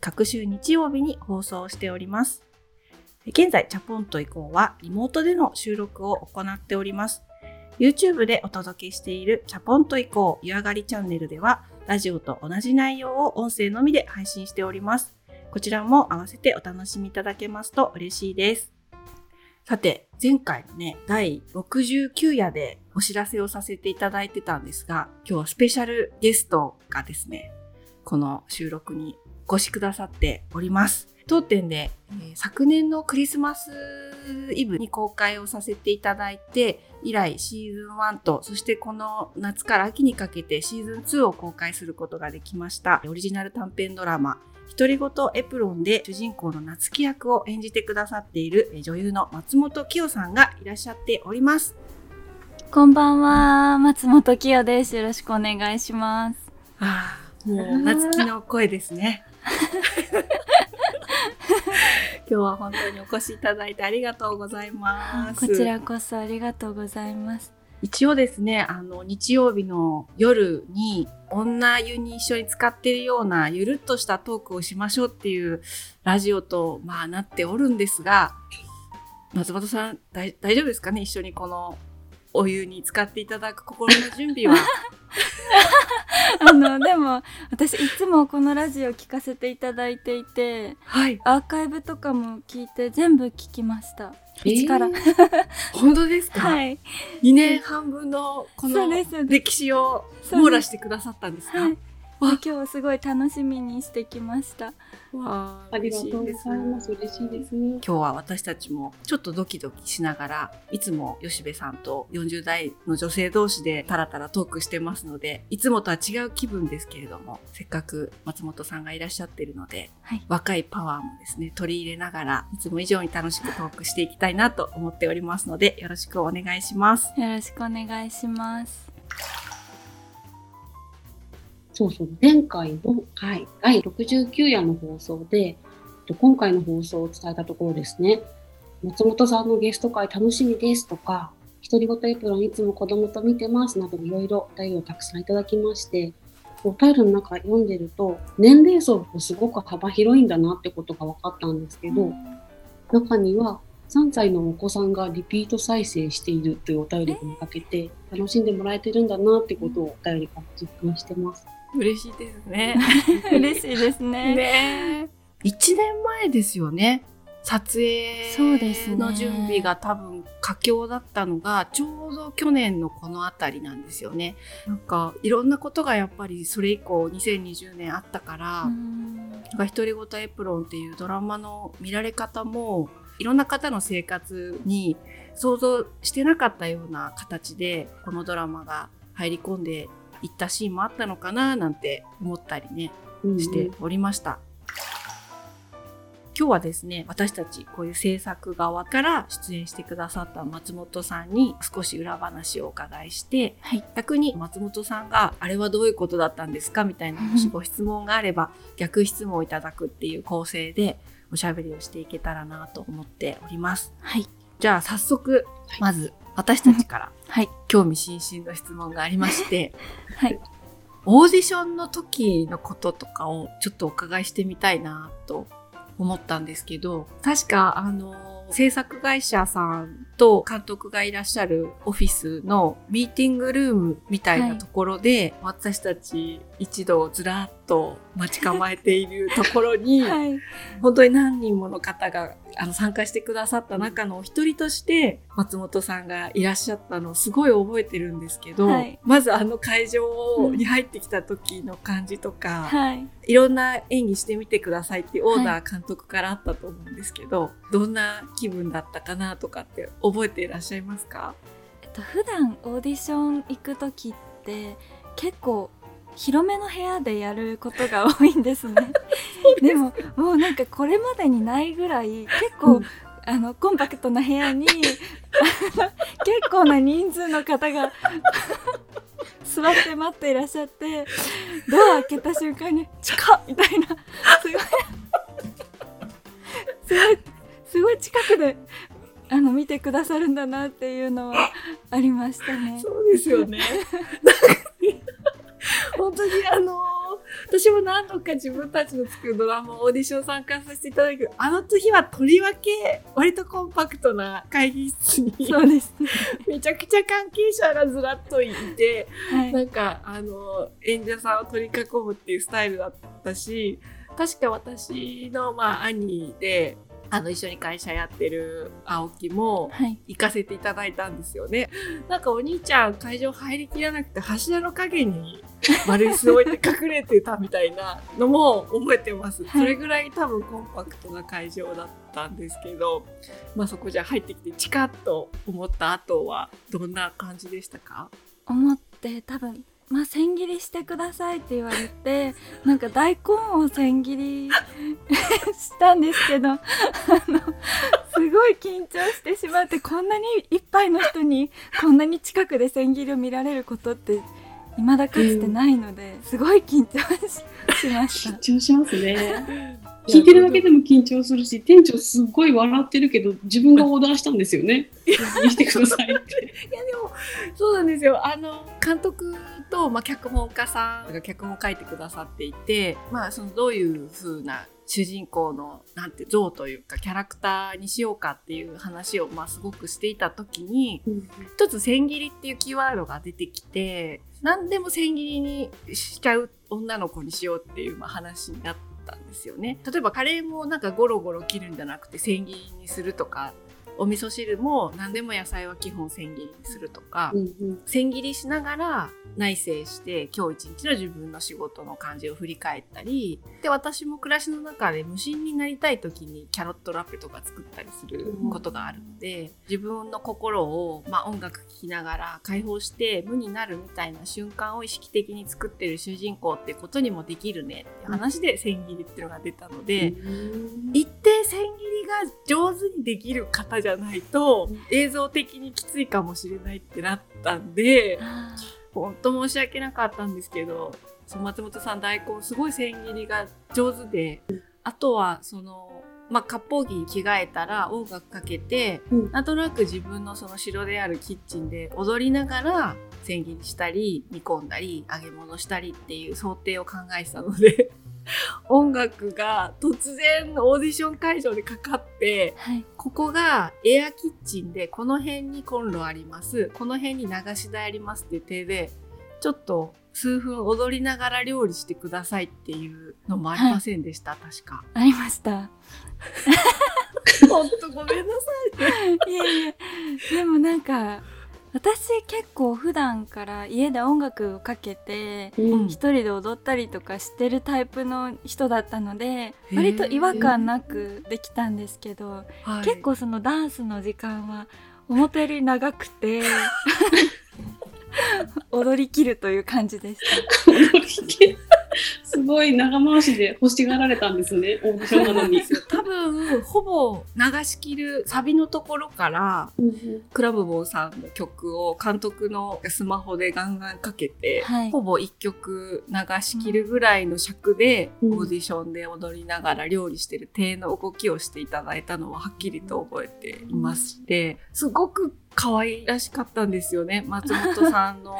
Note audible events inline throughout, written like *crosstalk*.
各週日曜日に放送しております。現在、チャポンと以降はリモートでの収録を行っております。YouTube でお届けしているチャポンと以降湯上がりチャンネルでは、ラジオと同じ内容を音声のみで配信しております。こちらも合わせてお楽しみいただけますと嬉しいです。さて、前回のね、第69夜でお知らせをさせていただいてたんですが、今日はスペシャルゲストがですね、この収録にお越しくださっております。当店で、えー、昨年のクリスマスイブに公開をさせていただいて、以来シーズン1と、そしてこの夏から秋にかけてシーズン2を公開することができました。オリジナル短編ドラマ、独り言エプロンで主人公の夏木役を演じてくださっている女優の松本清さんがいらっしゃっております。こんばんは、松本清です。よろしくお願いします。ああ、もう夏木の声ですね。*laughs* 今日は本当にお越しいただいてありがとうございます。こちらこそありがとうございます。一応ですね、あの、日曜日の夜に女湯に一緒に使っているようなゆるっとしたトークをしましょうっていうラジオと、まあなっておるんですが、松本さん大丈夫ですかね？一緒にこのお湯に使っていただく心の準備は？*laughs* あのでも私いつもこのラジオ聞かせていただいていて、はい、アーカイブとかも聞いて全部聞きました。一から、えー、本当ですか？はい。2年半分のこの歴史を網羅してくださったんですか、はい今日はすごい楽しみにしてきました。わありがとうございます。嬉しいです。今日は私たちもちょっとドキドキしながら、いつも吉部さんと40代の女性同士でタラタラトークしてますので、いつもとは違う気分ですけれども、せっかく松本さんがいらっしゃってるので、はい、若いパワーもですね、取り入れながら、いつも以上に楽しくトークしていきたいなと思っておりますので、よろしくお願いします。よろしくお願いします。そうそう、前回の回、第69夜の放送で、今回の放送を伝えたところですね、松本さんのゲスト会楽しみですとか、独り言エプロンいつも子供と見てますなどいろいろお便りをたくさんいただきまして、お便りの中読んでると、年齢層がすごく幅広いんだなってことが分かったんですけど、中には3歳のお子さんがリピート再生しているというお便りを見かけて、楽しんでもらえてるんだなってことをお便りから実感してます。嬉しいですね。*laughs* 嬉しいですね。ね1年前ですよね。撮影の準備が多分佳境だったのが、ちょうど去年のこの辺りなんですよね。なんかいろんなことがやっぱりそれ以降2020年あったから、なんか独り言エプロンっていうドラマの見られ方もいろんな方の生活に想像してなかったような形でこのドラマが入り込んで行ったシーンもあったのかななんて思ったりね、しておりました。今日はですね、私たちこういう制作側から出演してくださった松本さんに少し裏話をお伺いして、はい、逆に松本さんがあれはどういうことだったんですかみたいなもしご質問があれば逆質問をいただくっていう構成でおしゃべりをしていけたらなと思っております。はい。じゃあ早速、まず私たちから、はい、興味津々の質問がありまして、*laughs* はい、オーディションの時のこととかをちょっとお伺いしてみたいなと思ったんですけど、確か、あの、制作会社さんと監督がいらっしゃるオフィスのミーティングルームみたいなところで、はい、私たち一度ずらっと待ち構えているところに、*laughs* はい、本当に何人もの方があの参加してくださった中のお一人として松本さんがいらっしゃったのをすごい覚えてるんですけど、はい、まずあの会場に入ってきた時の感じとか、はい、いろんな演技してみてくださいってオーダー監督からあったと思うんですけど、はい、どんな気分だったかなとかって覚えていらっしゃいますか、えっと、普段オーディション行く時って結構広めの部屋でやることが多いんですね。*laughs* でももうなんかこれまでにないぐらい結構、うん、あのコンパクトな部屋に *laughs* 結構な人数の方が座って待っていらっしゃってドア開けた瞬間に「近っ!」みたいなすごいすごいすごい近くであの見てくださるんだなっていうのはありましたね。*laughs* そうですよね。*laughs* 本当にあの私も何度か自分たちの作るドラマオーディション参加させていただくあの時はとりわけ割とコンパクトな会議室にそうです、ね、*laughs* めちゃくちゃ関係者がずらっといて、はい、なんかあの演者さんを取り囲むっていうスタイルだったし確か私の、まあ、兄であの一緒に会社やってる青木も行かせていただいたんですよね、はい、なんかお兄ちゃん会場入りきらなくて柱の陰に丸椅子置いて隠れてたみたいなのも覚えてます、はい、それぐらい多分コンパクトな会場だったんですけど、まあ、そこじゃ入ってきてチカッと思った後はどんな感じでしたか？思って多分まあ、千切りしてくださいって言われてなんか大根を千切りしたんですけどあのすごい緊張してしまってこんなにいっぱいの人にこんなに近くで千切りを見られることって未だかつてないので、すごい緊張しました。緊張しますね。*laughs* 聞いてるだけでも緊張するし、店長すっごい笑ってるけど、自分がオーダーしたんですよね。*laughs* してくださいって。いや、でも、そうなんですよ。あの、監督と、まあ、脚本家さんが脚本を書いてくださっていて、まあ、その、どういう風な主人公のなんて像というかキャラクターにしようかっていう話をまあすごくしていた時に、うん、一つ千切りっていうキーワードが出てきて何でも千切りにしちゃう女の子にしようっていうまあ話になったんですよね。例えばカレーもなんかゴロゴロ切るんじゃなくて千切りにするとかお味噌汁も何でも野菜は基本千切りにするとか、うんうん、千切りしながら内省して今日一日の自分の仕事の感じを振り返ったりで私も暮らしの中で無心になりたい時にキャロットラペとか作ったりすることがあるので、うん、自分の心を、まあ、音楽聴きながら解放して無になるみたいな瞬間を意識的に作ってる主人公ってことにもできるねって話で千切りっていうのが出たので、うん、一定千切りが上手にできる方じゃないと映像的にきついかもしれないってなったんで本当申し訳なかったんですけど松本さん大根すごい千切りが上手であとはそのまあ、割烹着に着替えたら音楽かけて、うん、なんとなく自分のその城であるキッチンで踊りながら千切りしたり煮込んだり揚げ物したりっていう想定を考えてたので音楽が突然オーディション会場でかかって、はい、ここがエアキッチンでこの辺にコンロありますこの辺に流し台ありますっていう手でちょっと数分踊りながら料理してくださいっていうのもありませんでした、はい、確か。ありました。*laughs* 本当ごめんなさい。*laughs* いやいや、でもなんか、私結構普段から家で音楽をかけて、うん、一人で踊ったりとかしてるタイプの人だったので割と違和感なくできたんですけど、結構そのダンスの時間は思ったより長くて *laughs* 踊りきるという感じでした。すごい長回しで欲しがられたんですね、オーディションなのに。多分、ほぼ流し切るサビのところから、うん、クラブボーさんの曲を監督のスマホでガンガンかけて、はい、ほぼ一曲流し切るぐらいの尺で、オーディションで踊りながら料理してる手の動きをしていただいたのははっきりと覚えていまして、すごく可愛らしかったんですよね、松本さんの。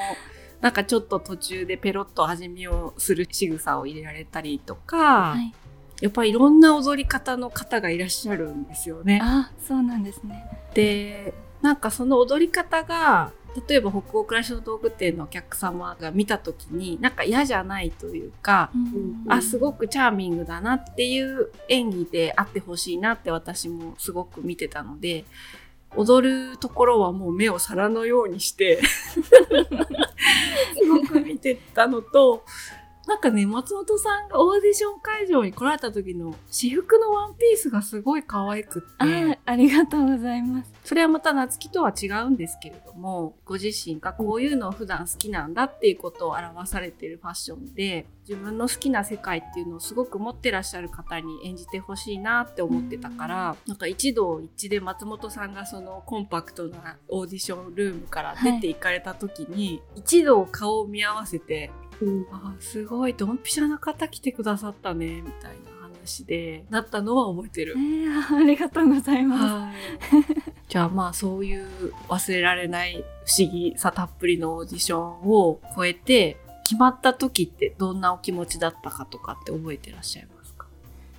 なんかちょっと途中でペロッと味見をする仕草を入れられたりとか、はい、やっぱりいろんな踊り方の方がいらっしゃるんですよね。あそうなんですね。でなんかその踊り方が例えば北欧暮らしの道具店のお客様が見た時になんか嫌じゃないというか、うん、あすごくチャーミングだなっていう演技であってほしいなって私もすごく見てたので踊るところはもう目を皿のようにして *laughs* すごく見てたのとなんかね、松本さんがオーディション会場に来られた時の私服のワンピースがすごい可愛くって。あありがとうございます。それはまた夏希とは違うんですけれども、ご自身がこういうのを普段好きなんだっていうことを表されているファッションで、自分の好きな世界っていうのをすごく持ってらっしゃる方に演じてほしいなって思ってたから、なんか一同一致で松本さんがそのコンパクトなオーディションルームから出て行かれた時に、一同顔を見合わせて、うんあすごいドンピシャな方来てくださったねみたいな話でなったのは覚えてるえ。ー、*laughs* ありがとうございまはい。じゃあまあそういう忘れられない不思議さたっぷりのオーディションを超えて決まった時ってどんなお気持ちだったかとかって覚えてらっしゃいますか？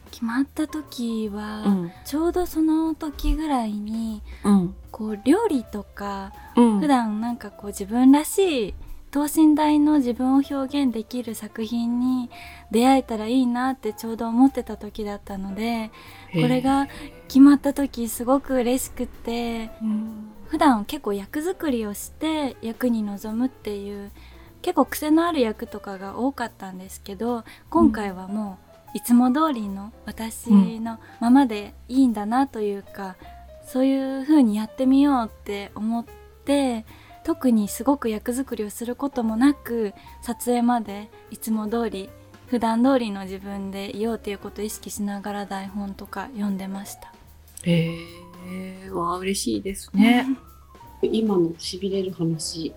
す。決まった時は、うん。ちょうどその時ぐらいにうん。こう料理とかうん。普段なんかこう自分らしい等身大の自分を表現できる作品に出会えたらいいなってちょうど思ってた時だったのでこれが決まった時すごく嬉しくってうん、普段結構役作りをして役に臨むっていう結構癖のある役とかが多かったんですけど今回はもういつも通りの私のままでいいんだなというか、そういう風にやってみようって思って特にすごく役作りをすることもなく撮影までいつも通り普段通りの自分でいようっていうことを意識しながら台本とか読んでました。へえわあ嬉しいですね。*laughs* 今のしびれる話。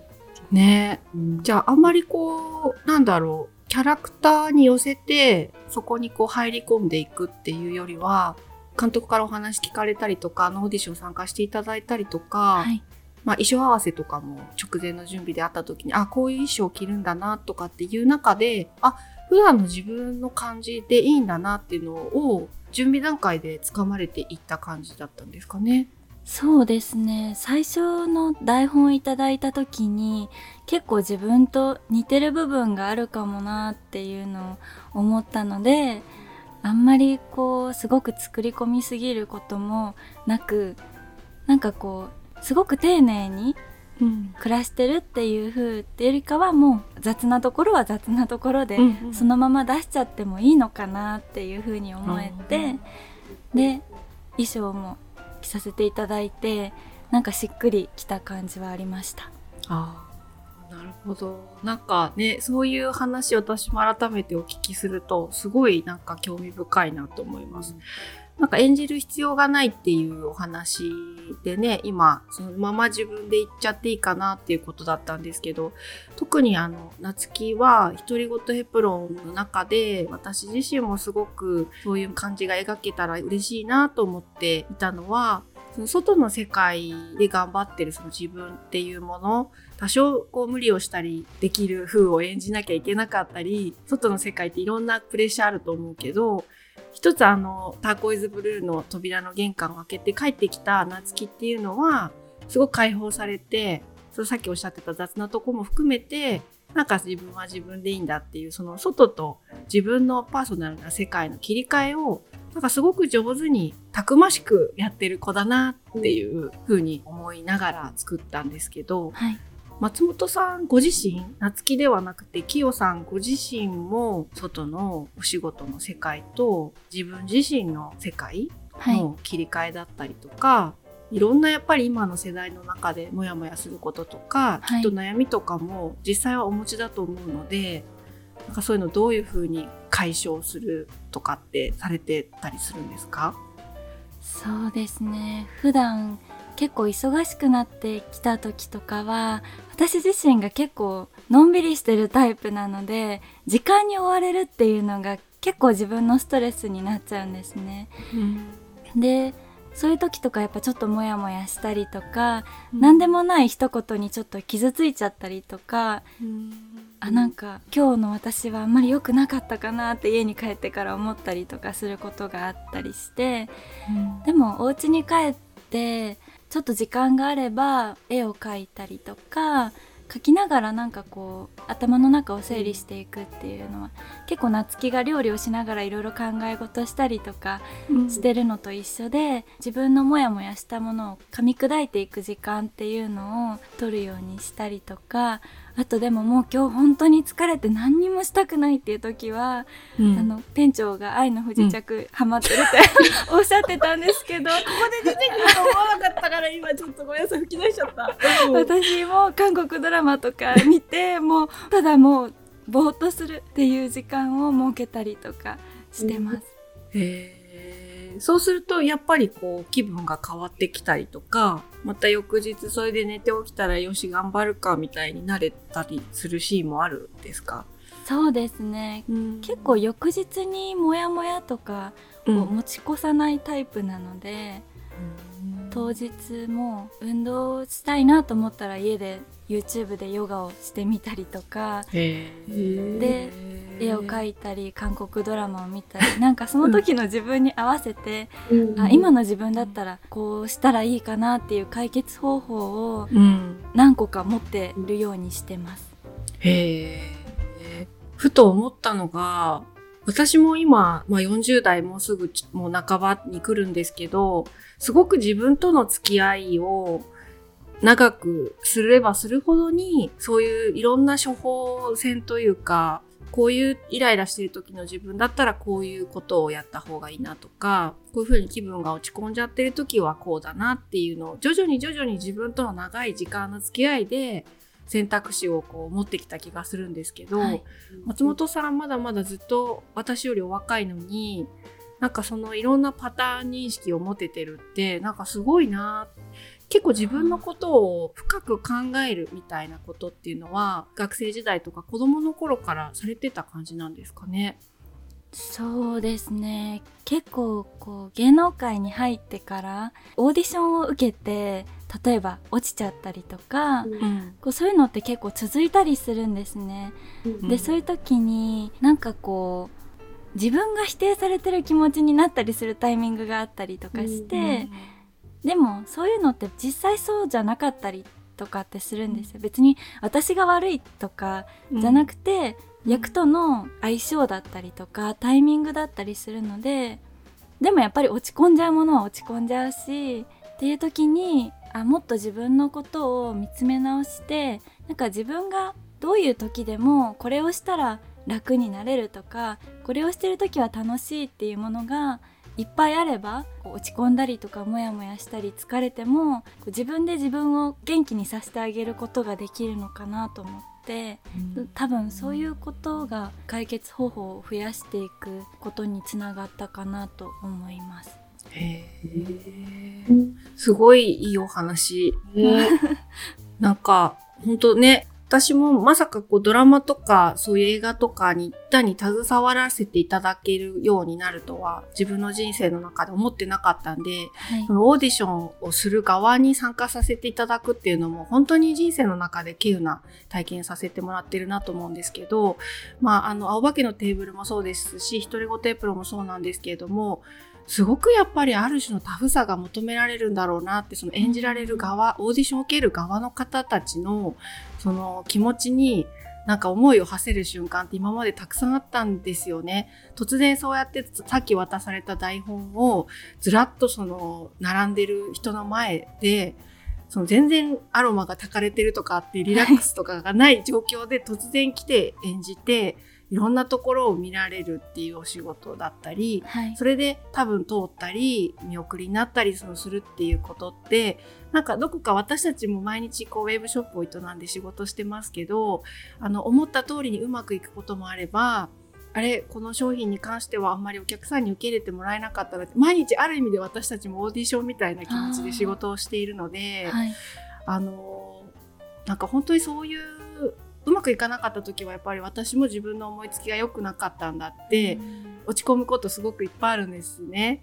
ねうんじゃああんまりこうなんだろうキャラクターに寄せてそこにこう入り込んでいくっていうよりは監督からお話聞かれたりとかあのオーディション参加していただいたりとか、はいまあ、衣装合わせとかも直前の準備であった時にあこういう衣装を着るんだなとかっていう中であ普段の自分の感じでいいんだなっていうのを準備段階でつかまれていった感じだったんですかね。そうですね最初の台本いただいた時に結構自分と似てる部分があるかもなっていうのを思ったのであんまりこうすごく作り込みすぎることもなくなんかこうすごく丁寧にうん。暮らしてるっていう風っていうよりかはもう雑なところは雑なところで、うんそのまま出しちゃってもいいのかなっていう風に思えてで衣装も着させていただいてなんかしっくりきた感じはありました。ああ、なるほど。なんかね、そういう話私も改めてお聞きすると、すごいなんか興味深いなと思います。なんか演じる必要がないっていうお話でね、今、そのまま自分で言っちゃっていいかなっていうことだったんですけど、特にあの、夏希は、独り言ヘプロンの中で、私自身もすごくそういう感じが描けたら嬉しいなと思っていたのは、その外の世界で頑張ってるその自分っていうもの、多少こう無理をしたりできる風を演じなきゃいけなかったり、外の世界っていろんなプレッシャーあると思うけど、一つあのターコイズブルーの扉の玄関を開けて帰ってきた夏希っていうのはすごく解放されてそのさっきおっしゃってた雑なとこも含めてなんか自分は自分でいいんだっていうその外と自分のパーソナルな世界の切り替えをなんかすごく上手にたくましくやってる子だなっていうふうに思いながら作ったんですけど、はい。松本さんご自身夏希ではなくてキヨさんご自身も外のお仕事の世界と自分自身の世界はい。の切り替えだったりとか、い、ろんなやっぱり今の世代の中でモヤモヤすることとか、はい。きっと悩みとかも実際はお持ちだと思うのでなんかそういうのどういうふうに解消するとかってされてたりするんですか？そうですね。普段結構忙しくなってきた時とかは私自身が結構のんびりしてるタイプなので時間に追われるっていうのが結構自分のストレスになっちゃうんですね。でそういう時とかやっぱちょっとモヤモヤしたりとか、何でもない一言にちょっと傷ついちゃったりとかあなんか今日の私はあんまり良くなかったかなって家に帰ってから思ったりとかすることがあったりしてでもお家に帰ってちょっと時間があれば絵を描いたりとか描きながらなんかこう頭の中を整理していくっていうのは結構夏希が料理をしながらいろいろ考え事したりとかしてるのと一緒で自分のモヤモヤしたものを噛み砕いていく時間っていうのを取るようにしたりとかあとでももう今日本当に疲れて何にもしたくないっていう時は、うん、あの店長が愛の不時着ハマってるって *laughs* おっしゃってたんですけどここで出てくると思わなかったから今ちょっとごめんなさい吹き出しちゃった。*laughs* 私も韓国ドラマとか見てもうただもうぼーっとするっていう時間を設けたりとかしてます。へそうするとやっぱりこう気分が変わってきたりとかまた翌日それで寝て起きたらよし頑張るかみたいになれたりするシーンもあるんですか？そうですね、うん、結構翌日にモヤモヤとかを持ち越さないタイプなので、うん、当日も運動したいなと思ったら家で YouTube でヨガをしてみたりとか。で絵を描いたり韓国ドラマを見たり *laughs* なんかその時の自分に合わせて、うん、あ今の自分だったらこうしたらいいかなっていう解決方法を何個か持ってるようにしてます。へえふと思ったのが私も今、まあ、40代もうすぐもう半ばに来るんですけどすごく自分との付き合いを長くすればするほどに、そういういろんな処方箋というか、こういうイライラしてる時の自分だったらこういうことをやった方がいいなとか、こういうふうに気分が落ち込んじゃってる時はこうだなっていうのを徐々に徐々に自分との長い時間の付き合いで選択肢をこう持ってきた気がするんですけど、はい、松本さんまだまだずっと私よりお若いのに、なんかそのいろんなパターン認識を持ててるってなんかすごいな結構自分のことを深く考えるみたいなことっていうのは学生時代とか子供の頃からされてた感じなんですかね？そうですね。結構こう芸能界に入ってからオーディションを受けて例えば落ちちゃったりとか、うん、こうそういうのって結構続いたりするんですね。うん、でそういう時になんかこう自分が否定されてる気持ちになったりするタイミングがあったりとかして、うんでもそういうのって実際そうじゃなかったりとかってするんですよ。別に私が悪いとかじゃなくて、うん、役との相性だったりとかタイミングだったりするのででもやっぱり落ち込んじゃうものは落ち込んじゃうしっていう時にあもっと自分のことを見つめ直してなんか自分がどういう時でもこれをしたら楽になれるとかこれをしてる時は楽しいっていうものがいっぱいあれば落ち込んだりとかモヤモヤしたり疲れても自分で自分を元気にさせてあげることができるのかなと思って、うん、多分そういうことが解決方法を増やしていくことにつながったかなと思います。へえ、すごいいいお話。*laughs* なんか本当ね私もまさかこうドラマとかそういう映画とかに単に携わらせていただけるようになるとは自分の人生の中で思ってなかったんで、はい、そのオーディションをする側に参加させていただくっていうのも本当に人生の中で稀有な体験させてもらってるなと思うんですけど、まああの青化けのテーブルもそうですし、一人ごテープロもそうなんですけれども、すごくやっぱりある種のタフさが求められるんだろうなってその演じられる側オーディションを受ける側の方たちのその気持ちになんか思いを馳せる瞬間って今までたくさんあったんですよね。突然そうやってさっき渡された台本をずらっとその並んでる人の前でその全然アロマが炊かれてるとかってリラックスとかがない状況で突然来て演じていろんなところを見られるっていうお仕事だったり、はい、それで多分通ったり見送りになったりそのするっていうことってなんかどこか私たちも毎日こうウェブショップを営んで仕事してますけどあの思った通りにうまくいくこともあればあれこの商品に関してはあんまりお客さんに受け入れてもらえなかったら毎日ある意味で私たちもオーディションみたいな気持ちで仕事をしているのであ、はい、あのなんか本当にそういううまくいかなかった時はやっぱり私も自分の思いつきが良くなかったんだって、落ち込むことすごくいっぱいあるんですね。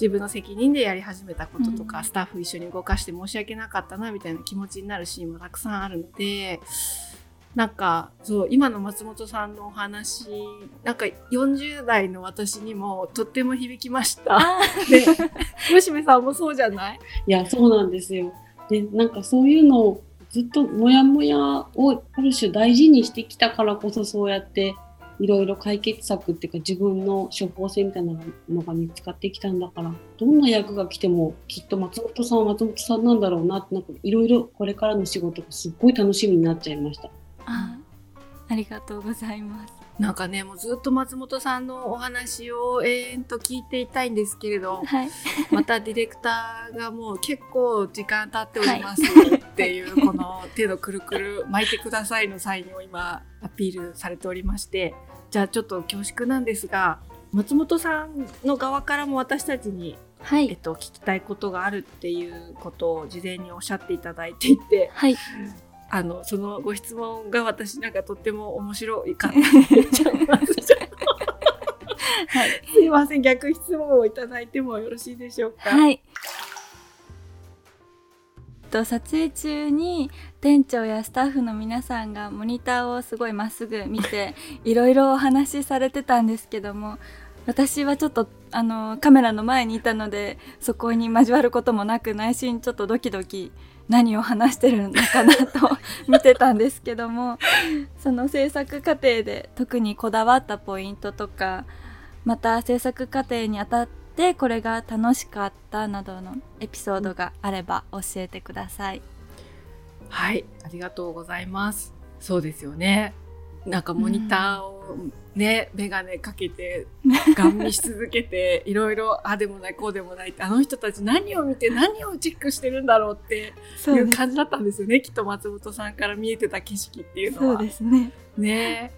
自分の責任でやり始めたこととか、うん、スタッフ一緒に動かして申し訳なかったなみたいな気持ちになるシーンもたくさんあるのでなんかそう今の松本さんのお話なんか40代の私にもとっても響きました。*laughs* で吉部さんもそうじゃない？いやそうなんですよ。でなんかそういうのをずっとモヤモヤをある種大事にしてきたからこそそうやっていろいろ解決策っていうか自分の処方箋みたいなのが見つかってきたんだからどんな役が来てもきっと松本さんは松本さんなんだろうなってなんかいろいろこれからの仕事がすっごい楽しみになっちゃいました。あありがとうございますなんかねもうずっと松本さんのお話を永遠と聞いていたいんですけれど、はい。またディレクターがもう結構時間経っております *laughs* っていう、この手のくるくる巻いてくださいのサインを今アピールされておりましてじゃあちょっと恐縮なんですが松本さんの側からも私たちに、はい。えっと、聞きたいことがあるっていうことを事前におっしゃっていただいていてはいあのそのご質問が私なんかとっても面白いかったはいすいません逆質問をいただいてもよろしいでしょうか？はい。と撮影中に店長やスタッフの皆さんがモニターをすごいまっすぐ見ていろいろお話しされてたんですけども私はちょっとあのカメラの前にいたのでそこに交わることもなく内心ちょっとドキドキ何を話してるのかなと見てたんですけどもその制作過程で特にこだわったポイントとかまた制作過程にあたってこれが楽しかったなどのエピソードがあれば教えてください。はい、ありがとうございます。そうですよね。なんかモニターをね、メガネかけて、*laughs* ガン見し続けて、いろいろ、あでもない、こうでもないって、あの人たち何を見て何をチェックしてるんだろうってそいう感じだったんですよね。きっと松本さんから見えてた景色っていうのそうは。ですね。ね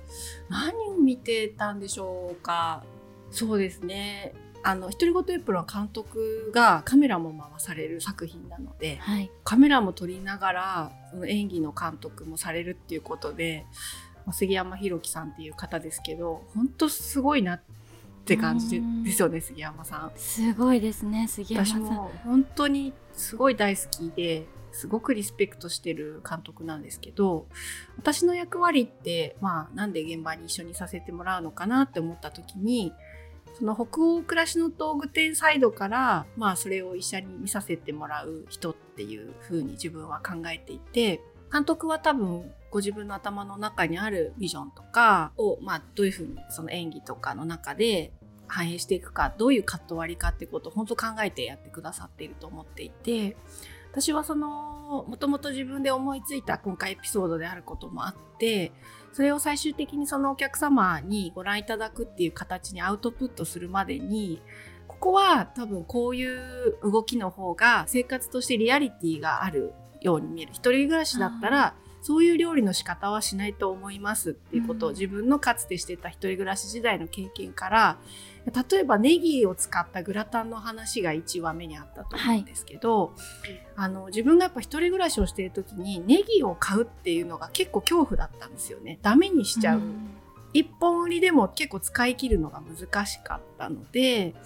何を見てたんでしょうか。そうですね。あの、独り言エプロンは監督がカメラも回される作品なので、はい。カメラも撮りながらその演技の監督もされるっていうことで、まあ杉山弘樹さんっていう方ですけど本当すごいなって感じですよね杉山さん。すごいですね、杉山私さん。も本当にすごい大好きですごくリスペクトしてる監督なんですけど私の役割って、まあ、なんで現場に一緒にさせてもらうのかなって思った時にその北欧暮らしの道具店サイドから、まあ、それを一緒に見させてもらう人っていう風に自分は考えていて監督は多分ご自分の頭の中にあるビジョンとかを、まあ、どういう風にその演技とかの中で反映していくかどういうカット割りかってことを本当考えてやってくださっていると思っていて私はそのもともと自分で思いついた今回エピソードであることもあってそれを最終的にそのお客様にご覧いただくっていう形にアウトプットするまでにここは多分こういう動きの方が生活としてリアリティがあるように見える。一人暮らしだったらそういう料理の仕方はしないと思いますっていうことをうん。自分のかつてしてた一人暮らし時代の経験から例えばネギを使ったグラタンの話が1話目にあったと思うんですけど、あの自分がやっぱ一人暮らしをしている時にネギを買うっていうのが結構恐怖だったんですよね。ダメにしちゃう、ん。一本売りでも結構使い切るのが難しかったので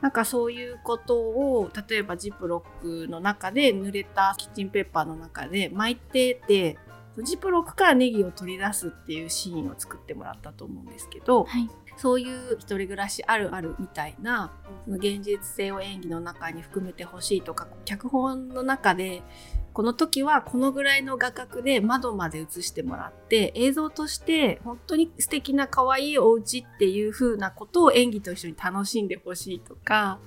なんかそういうことを例えばジップロックの中で濡れたキッチンペーパーの中で巻いててジップロックからネギを取り出すっていうシーンを作ってもらったと思うんですけど、はい。そういう一人暮らしあるあるみたいなその現実性を演技の中に含めてほしいとか脚本の中でこの時はこのぐらいの画角で窓まで映してもらって映像として本当に素敵な可愛いお家っていう風なことを演技と一緒に楽しんでほしいとか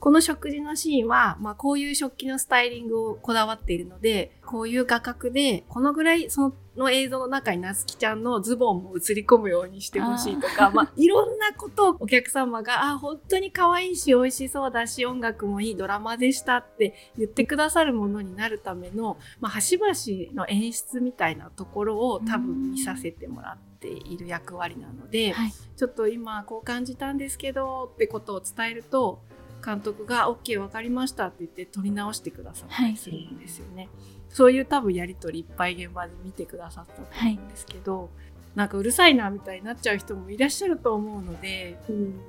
この食事のシーンは、まあ、こういう食器のスタイリングをこだわっているのでこういう画角でこのぐらいその映像の中になつきちゃんのズボンも映り込むようにしてほしいとかまあ、いろんなことをお客様があ本当に可愛いし美味しそうだし音楽もいいドラマでしたって言ってくださるものになるための、まあ、端々の演出みたいなところを多分見させてもらっている役割なので、はい。ちょっと今こう感じたんですけどってことを伝えると監督が OK 分かりましたって言って撮り直してくださったりするんですよね。そういう多分やり取りいっぱい現場で見てくださったと思うんですけど、なんかうるさいなみたいになっちゃう人もいらっしゃると思うのでうん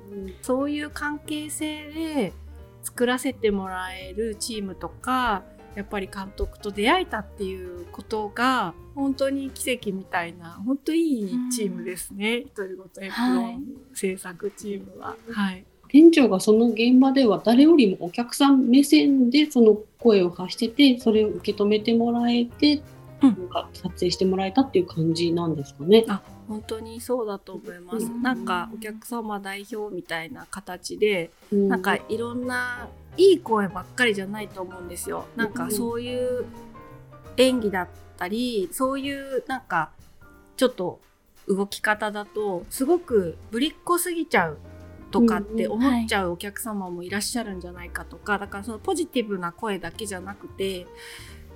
そういう関係性で作らせてもらえるチームとかやっぱり監督と出会えたっていうことが本当に奇跡みたいな本当いいチームですね、独り言エプロン制作チームは。はい、店長がその現場では誰よりもお客さん目線でその声を発しててそれを受け止めてもらえて、うんなんか撮影してもらえたっていう感じなんですかね。あ本当にそうだと思います。うんなんかお客様代表みたいな形でうんなんかいろんないい声ばっかりじゃないと思うんですよ。なんかそういう演技だったりそういうなんかちょっと動き方だとすごくぶりっ子すぎちゃうとかって思っちゃうお客様もいらっしゃるんじゃないかとか、だからそのポジティブな声だけじゃなくて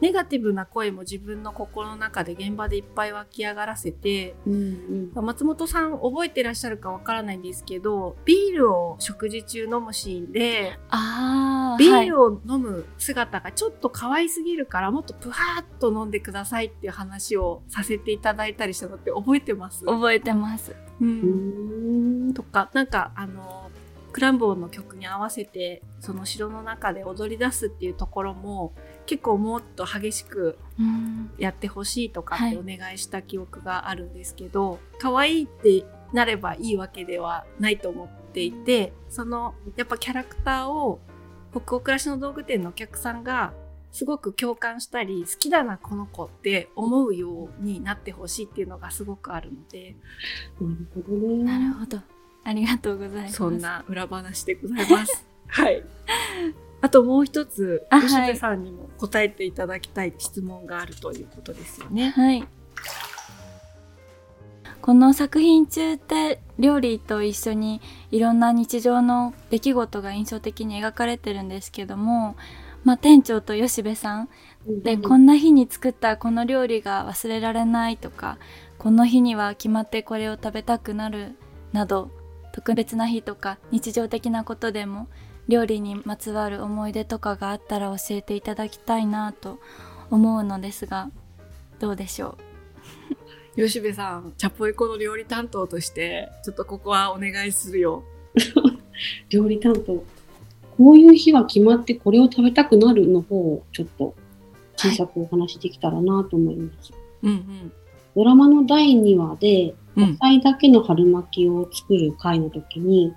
ネガティブな声も自分の心の中で現場でいっぱい湧き上がらせて、うんうん、松本さん覚えてらっしゃるかわからないんですけどビールを食事中飲むシーンでビールを飲む姿がちょっと可愛すぎるから、はい、もっとプハーッと飲んでくださいっていう話をさせていただいたりしたのって覚えてます？覚えてます。うん、とかなんかあのクランボーの曲に合わせてその城の中で踊り出すっていうところも結構もっと激しくやってほしいとかってお願いした記憶があるんですけど、はい、可愛いってなればいいわけではないと思っていてそのやっぱキャラクターを北欧暮らしの道具店のお客さんがすごく共感したり好きだなこの子って思うようになってほしいっていうのがすごくあるので。なるほどね。なるほど。ありがとうございます。そんな裏話でございます。はい。あともう一つ、吉部さんにも答えていただきたい質問があるということですよね。はい。この作品中って料理と一緒にいろんな日常の出来事が印象的に描かれてるんですけども、まあ、店長と吉部さんで、うん、こんな日に作ったこの料理が忘れられないとかこの日には決まってこれを食べたくなるなど特別な日とか日常的なことでも料理にまつわる思い出とかがあったら教えていただきたいなと思うのですがどうでしょう？*laughs* 吉部さんチャポイコの料理担当としてちょっとここはお願いするよ。*laughs* 料理担当。こういう日は決まってこれを食べたくなるの方をちょっと小さくお話できたらなと思います、はい、うんうん。ドラマの第2話で野菜だけの春巻きを作る回の時に、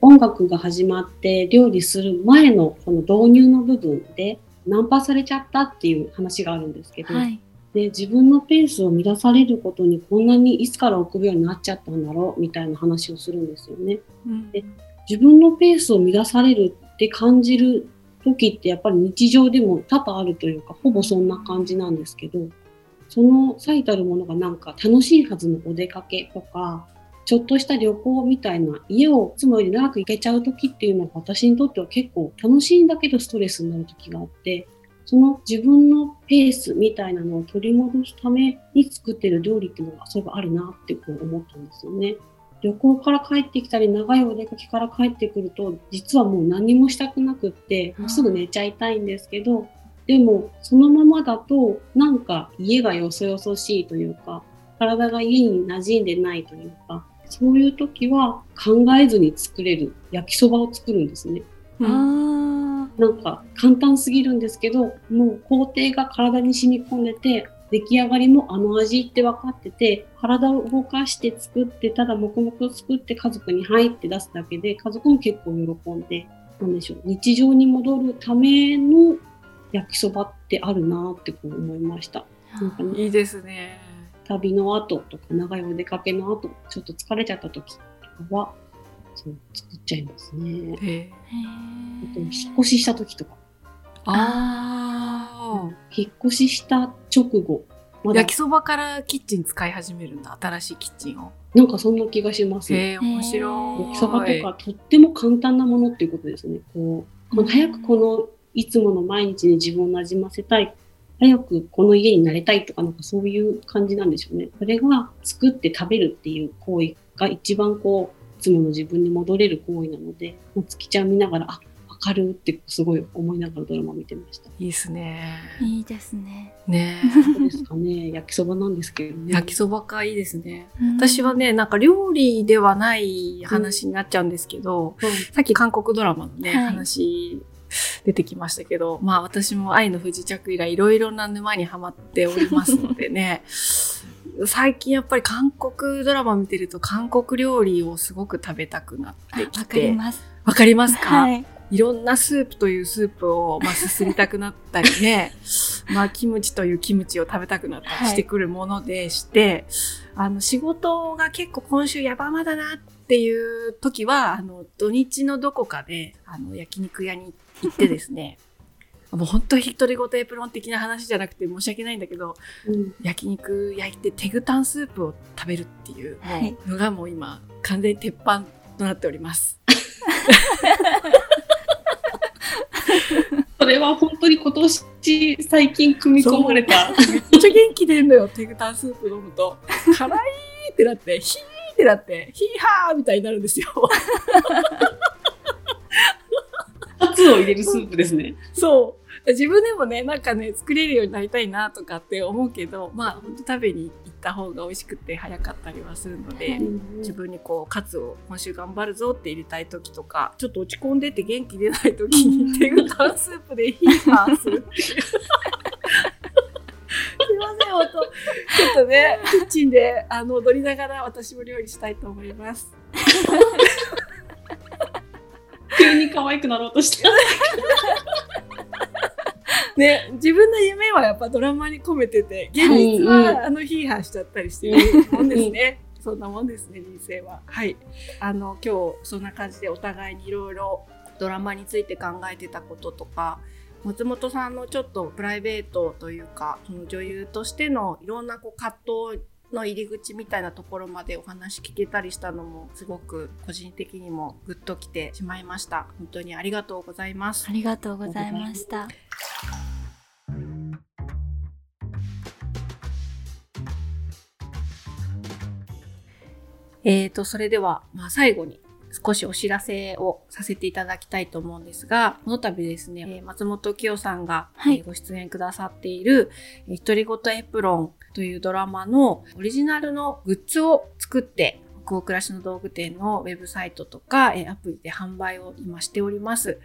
音楽が始まって料理する前のこの導入の部分でナンパされちゃったっていう話があるんですけど、はい、で自分のペースを乱されることにこんなにいつから臆病になっちゃったんだろうみたいな話をするんですよね。うん、で自分のペースを乱されるって感じる時ってやっぱり日常でも多々あるというかほぼそんな感じなんですけどその最たるものがなんか楽しいはずのお出かけとか、ちょっとした旅行みたいな家をいつもより長く行けちゃう時っていうのが私にとっては結構楽しいんだけどストレスになる時があって、その自分のペースみたいなのを取り戻すために作ってる料理っていうのがそういえばあるなってこう思ったんですよね。旅行から帰ってきたり長いお出かけから帰ってくると実はもう何もしたくなくってもうすぐ寝ちゃいたいんですけどでも、そのままだと、なんか家がよそよそしいというか、体が家に馴染んでないというか、そういう時は考えずに作れる焼きそばを作るんですね。うん、なんか簡単すぎるんですけど、もう工程が体に染み込んでて、出来上がりもあの味って分かってて、体を動かして作って、ただ黙々作って家族に入って出すだけで、家族も結構喜んで、なんでしょう、日常に戻るための焼きそばってあるなってこう思いました。なんかね、いいですね。旅の後とか長いお出かけの後ちょっと疲れちゃった時とかはそう作っちゃいますね。へあと引っ越しした時とか。ああ、引っ越しした直後。ま、焼きそばからキッチン使い始めるんだ新しいキッチンを。なんかそんな気がします。へえ面白い。焼きそばとかとっても簡単なものっていうことですね。こう、この早くこのいつもの毎日に自分をなじませたい。早くこの家になれたいとか、なんかそういう感じなんでしょうね。それが作って食べるっていう行為が一番こう、いつもの自分に戻れる行為なので、もう月ちゃん見ながら、あ、わかるってすごい思いながらドラマ見てました。いいですね。いいですね。ねそうですかね。*laughs* 焼きそばなんですけどね。焼きそばかいいですね。私はね、なんか料理ではない話になっちゃうんですけど、うん、さっき韓国ドラマのね、はい、話 *laughs* 出てきましたけど、まあ私も愛の不時着以来いろいろな沼にはまっておりますのでね、*laughs* 最近やっぱり韓国ドラマ見てると韓国料理をすごく食べたくなってきて。わかります。わかりますか、はい、いろんなスープというスープを、まあ、すすりたくなったりね、*laughs* まあ、キムチというキムチを食べたくなったりしてくるものでして、はい、あの、仕事が結構今週やばまだなっていう時は、あの、土日のどこかで、あの、焼肉屋に行ってですね、*laughs* もう本当に独り言エプロン的な話じゃなくて申し訳ないんだけど、うん、焼肉焼いてテグタンスープを食べるっていうのがもう今完全に鉄板となっております。*laughs* それは本当に今年最近組み込まれた。めっちゃ元気出るのよ、テグタンスープ飲むと。辛いってなって、ヒーってなって、ヒーハーみたいになるんですよ。を入れるスープですね。そう。自分でもね、なんかね、作れるようになりたいなとかって思うけど、まあ、本当食べに行った方が美味しくて早かったりはするので、自分にこう、カツを今週頑張るぞって入れたい時とか、ちょっと落ち込んでて元気出ない時に、テグタンスープでヒーハーするっていう。すいません、本当。ちょっとね、キッチンであの踊りながら私も料理したいと思います。急に可愛くなろうとした。*laughs* ね、自分の夢はやっぱドラマに込めてて、現実は、あの、ヒーハーしちゃったりしてるもんですね。そんなもんですね、人生は。はい。あの、今日、そんな感じでお互いにいろいろドラマについて考えてたこととか、松本さんのちょっとプライベートというか、その女優としてのいろんなこう葛藤の入り口みたいなところまでお話聞けたりしたのもすごく個人的にもグッときてしまいました。本当にありがとうございます。ありがとうございました。えーと、それでは、まあ、最後に少しお知らせをさせていただきたいと思うんですが、この度ですね、松本清さんがご出演くださっている、独り言エプロンというドラマのオリジナルのグッズを作って北欧暮らしの道具店のウェブサイトとか、アプリで販売を今しております。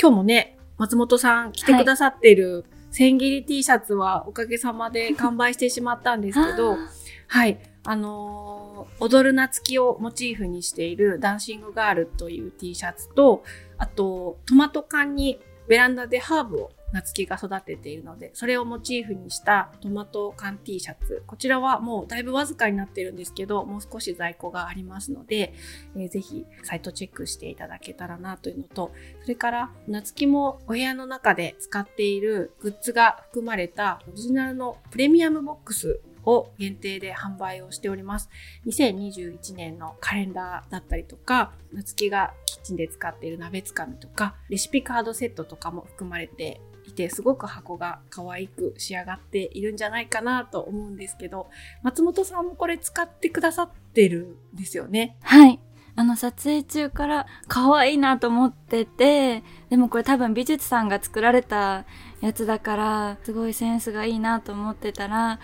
今日もね、松本さん来てくださっている千切り T シャツはおかげさまで完売してしまったんですけど、*laughs* はい、あのー、踊る夏希をモチーフにしているダンシングガールという T シャツと、あとトマト缶にベランダでハーブを夏木が育てているので、それをモチーフにしたトマト缶 T シャツ。こちらはもうだいぶわずかになってるんですけど、もう少し在庫がありますので、えー、ぜひサイトチェックしていただけたらなというのと、それから夏木もお部屋の中で使っているグッズが含まれたオリジナルのプレミアムボックスを限定で販売をしております。2021年のカレンダーだったりとか、夏木がキッチンで使っている鍋つかみとか、レシピカードセットとかも含まれててすごく箱が可愛く仕上がっているんじゃないかなと思うんですけど松本さんもこれ使ってくださってるんですよね？はい。あの撮影中から可愛いなと思っててでもこれ多分美術さんが作られたやつだからすごいセンスがいいなと思ってたらあ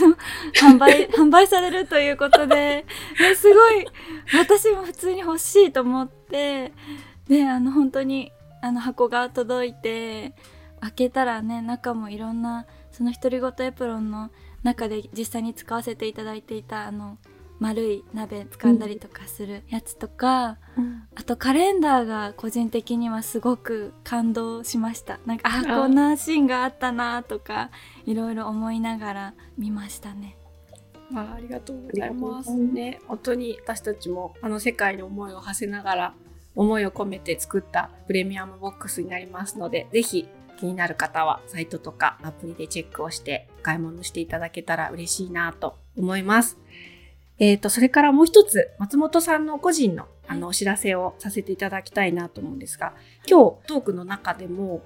の販売 *laughs* 販売されるということで、ね、すごい私も普通に欲しいと思ってであの本当にあの箱が届いて開けたらね中もいろんなその独り言エプロンの中で実際に使わせていただいていたあの丸い鍋掴んだりとかするやつとか、うん、あとカレンダーが個人的にはすごく感動しましたなんかあこんなシーンがあったなとかいろいろ思いながら見ましたね。まあ、ありがとうございますね。本当に私たちもあの世界に思いを馳せながら思いを込めて作ったプレミアムボックスになりますので、ぜひ気になる方はサイトとかアプリでチェックをしてお買い物していただけたら嬉しいなと思います。えっ、ー、と、それからもう一つ、松本さんの個人のあのお知らせをさせていただきたいなと思うんですが、今日トークの中でも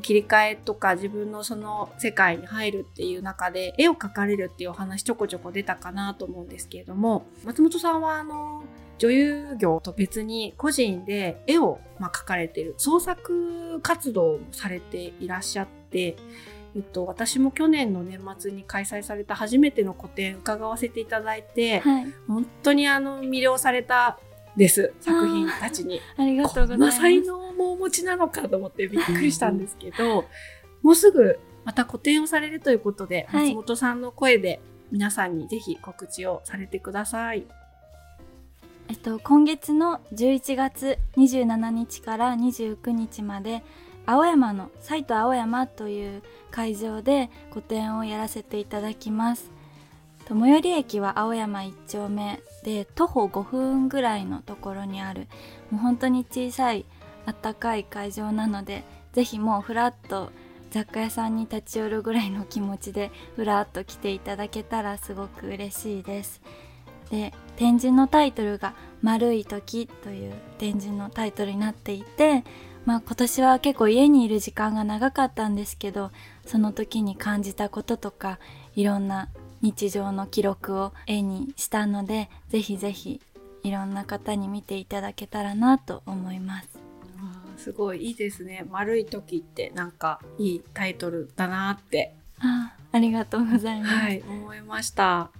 切り替えとか自分のその世界に入るっていう中で絵を描かれるっていうお話ちょこちょこ出たかなと思うんですけれども、松本さんはあの女優業と別に個人で絵をま描かれている。創作活動をされていらっしゃって、えっと、私も去年の年末に開催された初めての個展伺わせていただいて、はい、本当にあの魅了されたです。作品たちに。ありがとうございます。才能もお持ちなのかと思ってびっくりしたんですけどもうすぐまた個展をされるということで、はい、松本さんの声で皆さんにぜひ告知をされてください。えっと、今月の11月27日から29日まで青山のサイト青山という会場で個展をやらせていただきます。最寄り駅は青山1丁目で徒歩5分ぐらいのところにあるもう本当に小さいあったかい会場なのでぜひもうフラッと雑貨屋さんに立ち寄るぐらいの気持ちでふらっと来ていただけたらすごく嬉しいです。で展示のタイトルが「丸い時」という展示のタイトルになっていてまあ今年は結構家にいる時間が長かったんですけどその時に感じたこととかいろんな日常の記録を絵にしたのでぜひぜひいろんな方に見ていただけたらなと思います。すごいいいですね。丸い時ってなんかいいタイトルだなって。あありがとうございます。はい、思いました。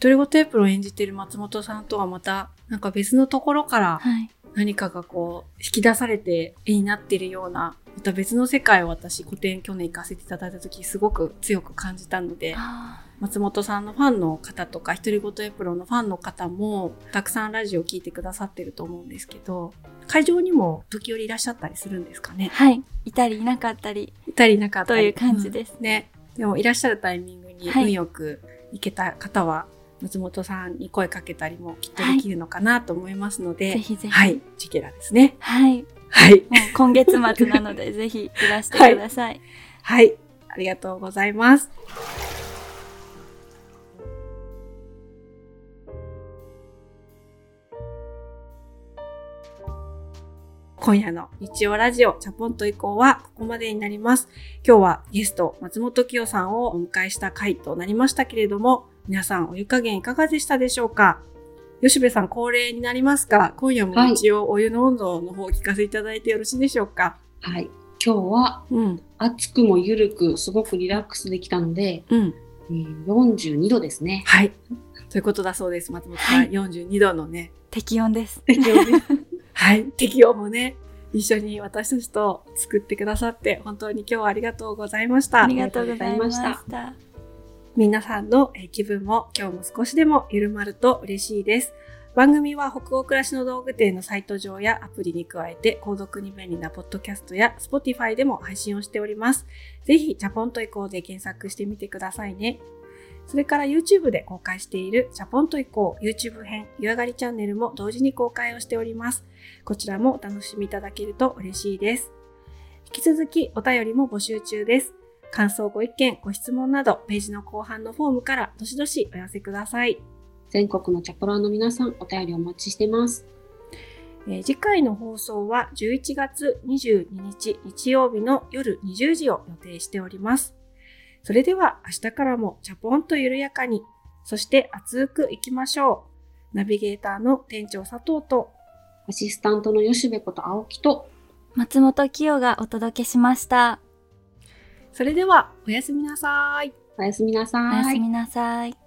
独り言エプロン演じてる松本さんとはまたなんか別のところからはい。何かがこう引き出されて絵になってるようなまた別の世界を私古典去年行かせていただいた時すごく強く感じたのであ松本さんのファンの方とか独り言エプロンのファンの方もたくさんラジオを聞いてくださってると思うんですけど会場にも時折いらっしゃったりするんですかね？ーはい。いたりいなかったり。いたりいなかったり。という感じです。うん。ね。でもいらっしゃるタイミングにはい。運よく行けた方は、松本さんに声かけたりもきっとできるのかなと思いますので、ぜひぜひ。はい。チケラですね。はい。もはい、う今月末なので *laughs* ぜひいらしてください。はい、ありがとうございます。今夜の日曜ラジオチャポンと以降はここまでになります。今日はゲスト松本清さんをお迎えした回となりましたけれども、皆さんお湯加減いかがでしたでしょうか？吉部さん恒例になりますが、今夜も一応お湯の温度の方を聞かせていただいてよろしいでしょうか、はい。今日はうん、暑くもゆるくすごくリラックスできたので、うん。えー42度ですね。はい。ということだそうです。松本さん、はい42度のね、適温です。適温です。*laughs* はい。適温もね、一緒に私たちと作ってくださって、本当に今日はありがとうございましたあり。がとうございました。皆さんの気分も今日も少しでも緩まると嬉しいです。番組は北欧暮らしの道具店のサイト上やアプリに加えて購読に便利なポッドキャストや Spotify でも配信をしております。ぜひジャポンと移行で検索してみてくださいね。それから YouTube で公開しているジャポンと移行 YouTube 編湯上がりチャンネルも同時に公開をしております。こちらもお楽しみいただけると嬉しいです。引き続きお便りも募集中です。感想、ご意見、ご質問など、ページの後半のフォームからどしどしお寄せください。全国のチャポラーの皆さん、お便りお待ちしてます。えー次回の放送は11月22日日曜日の夜20時を予定しております。それでは明日からもチャポンと緩やかに、そして熱くいきましょう。ナビゲーターの店長佐藤と、アシスタントの吉部こと青木と、松本清がお届けしました。それではおやすみなさい。おやすみなさい。おやすみなさい。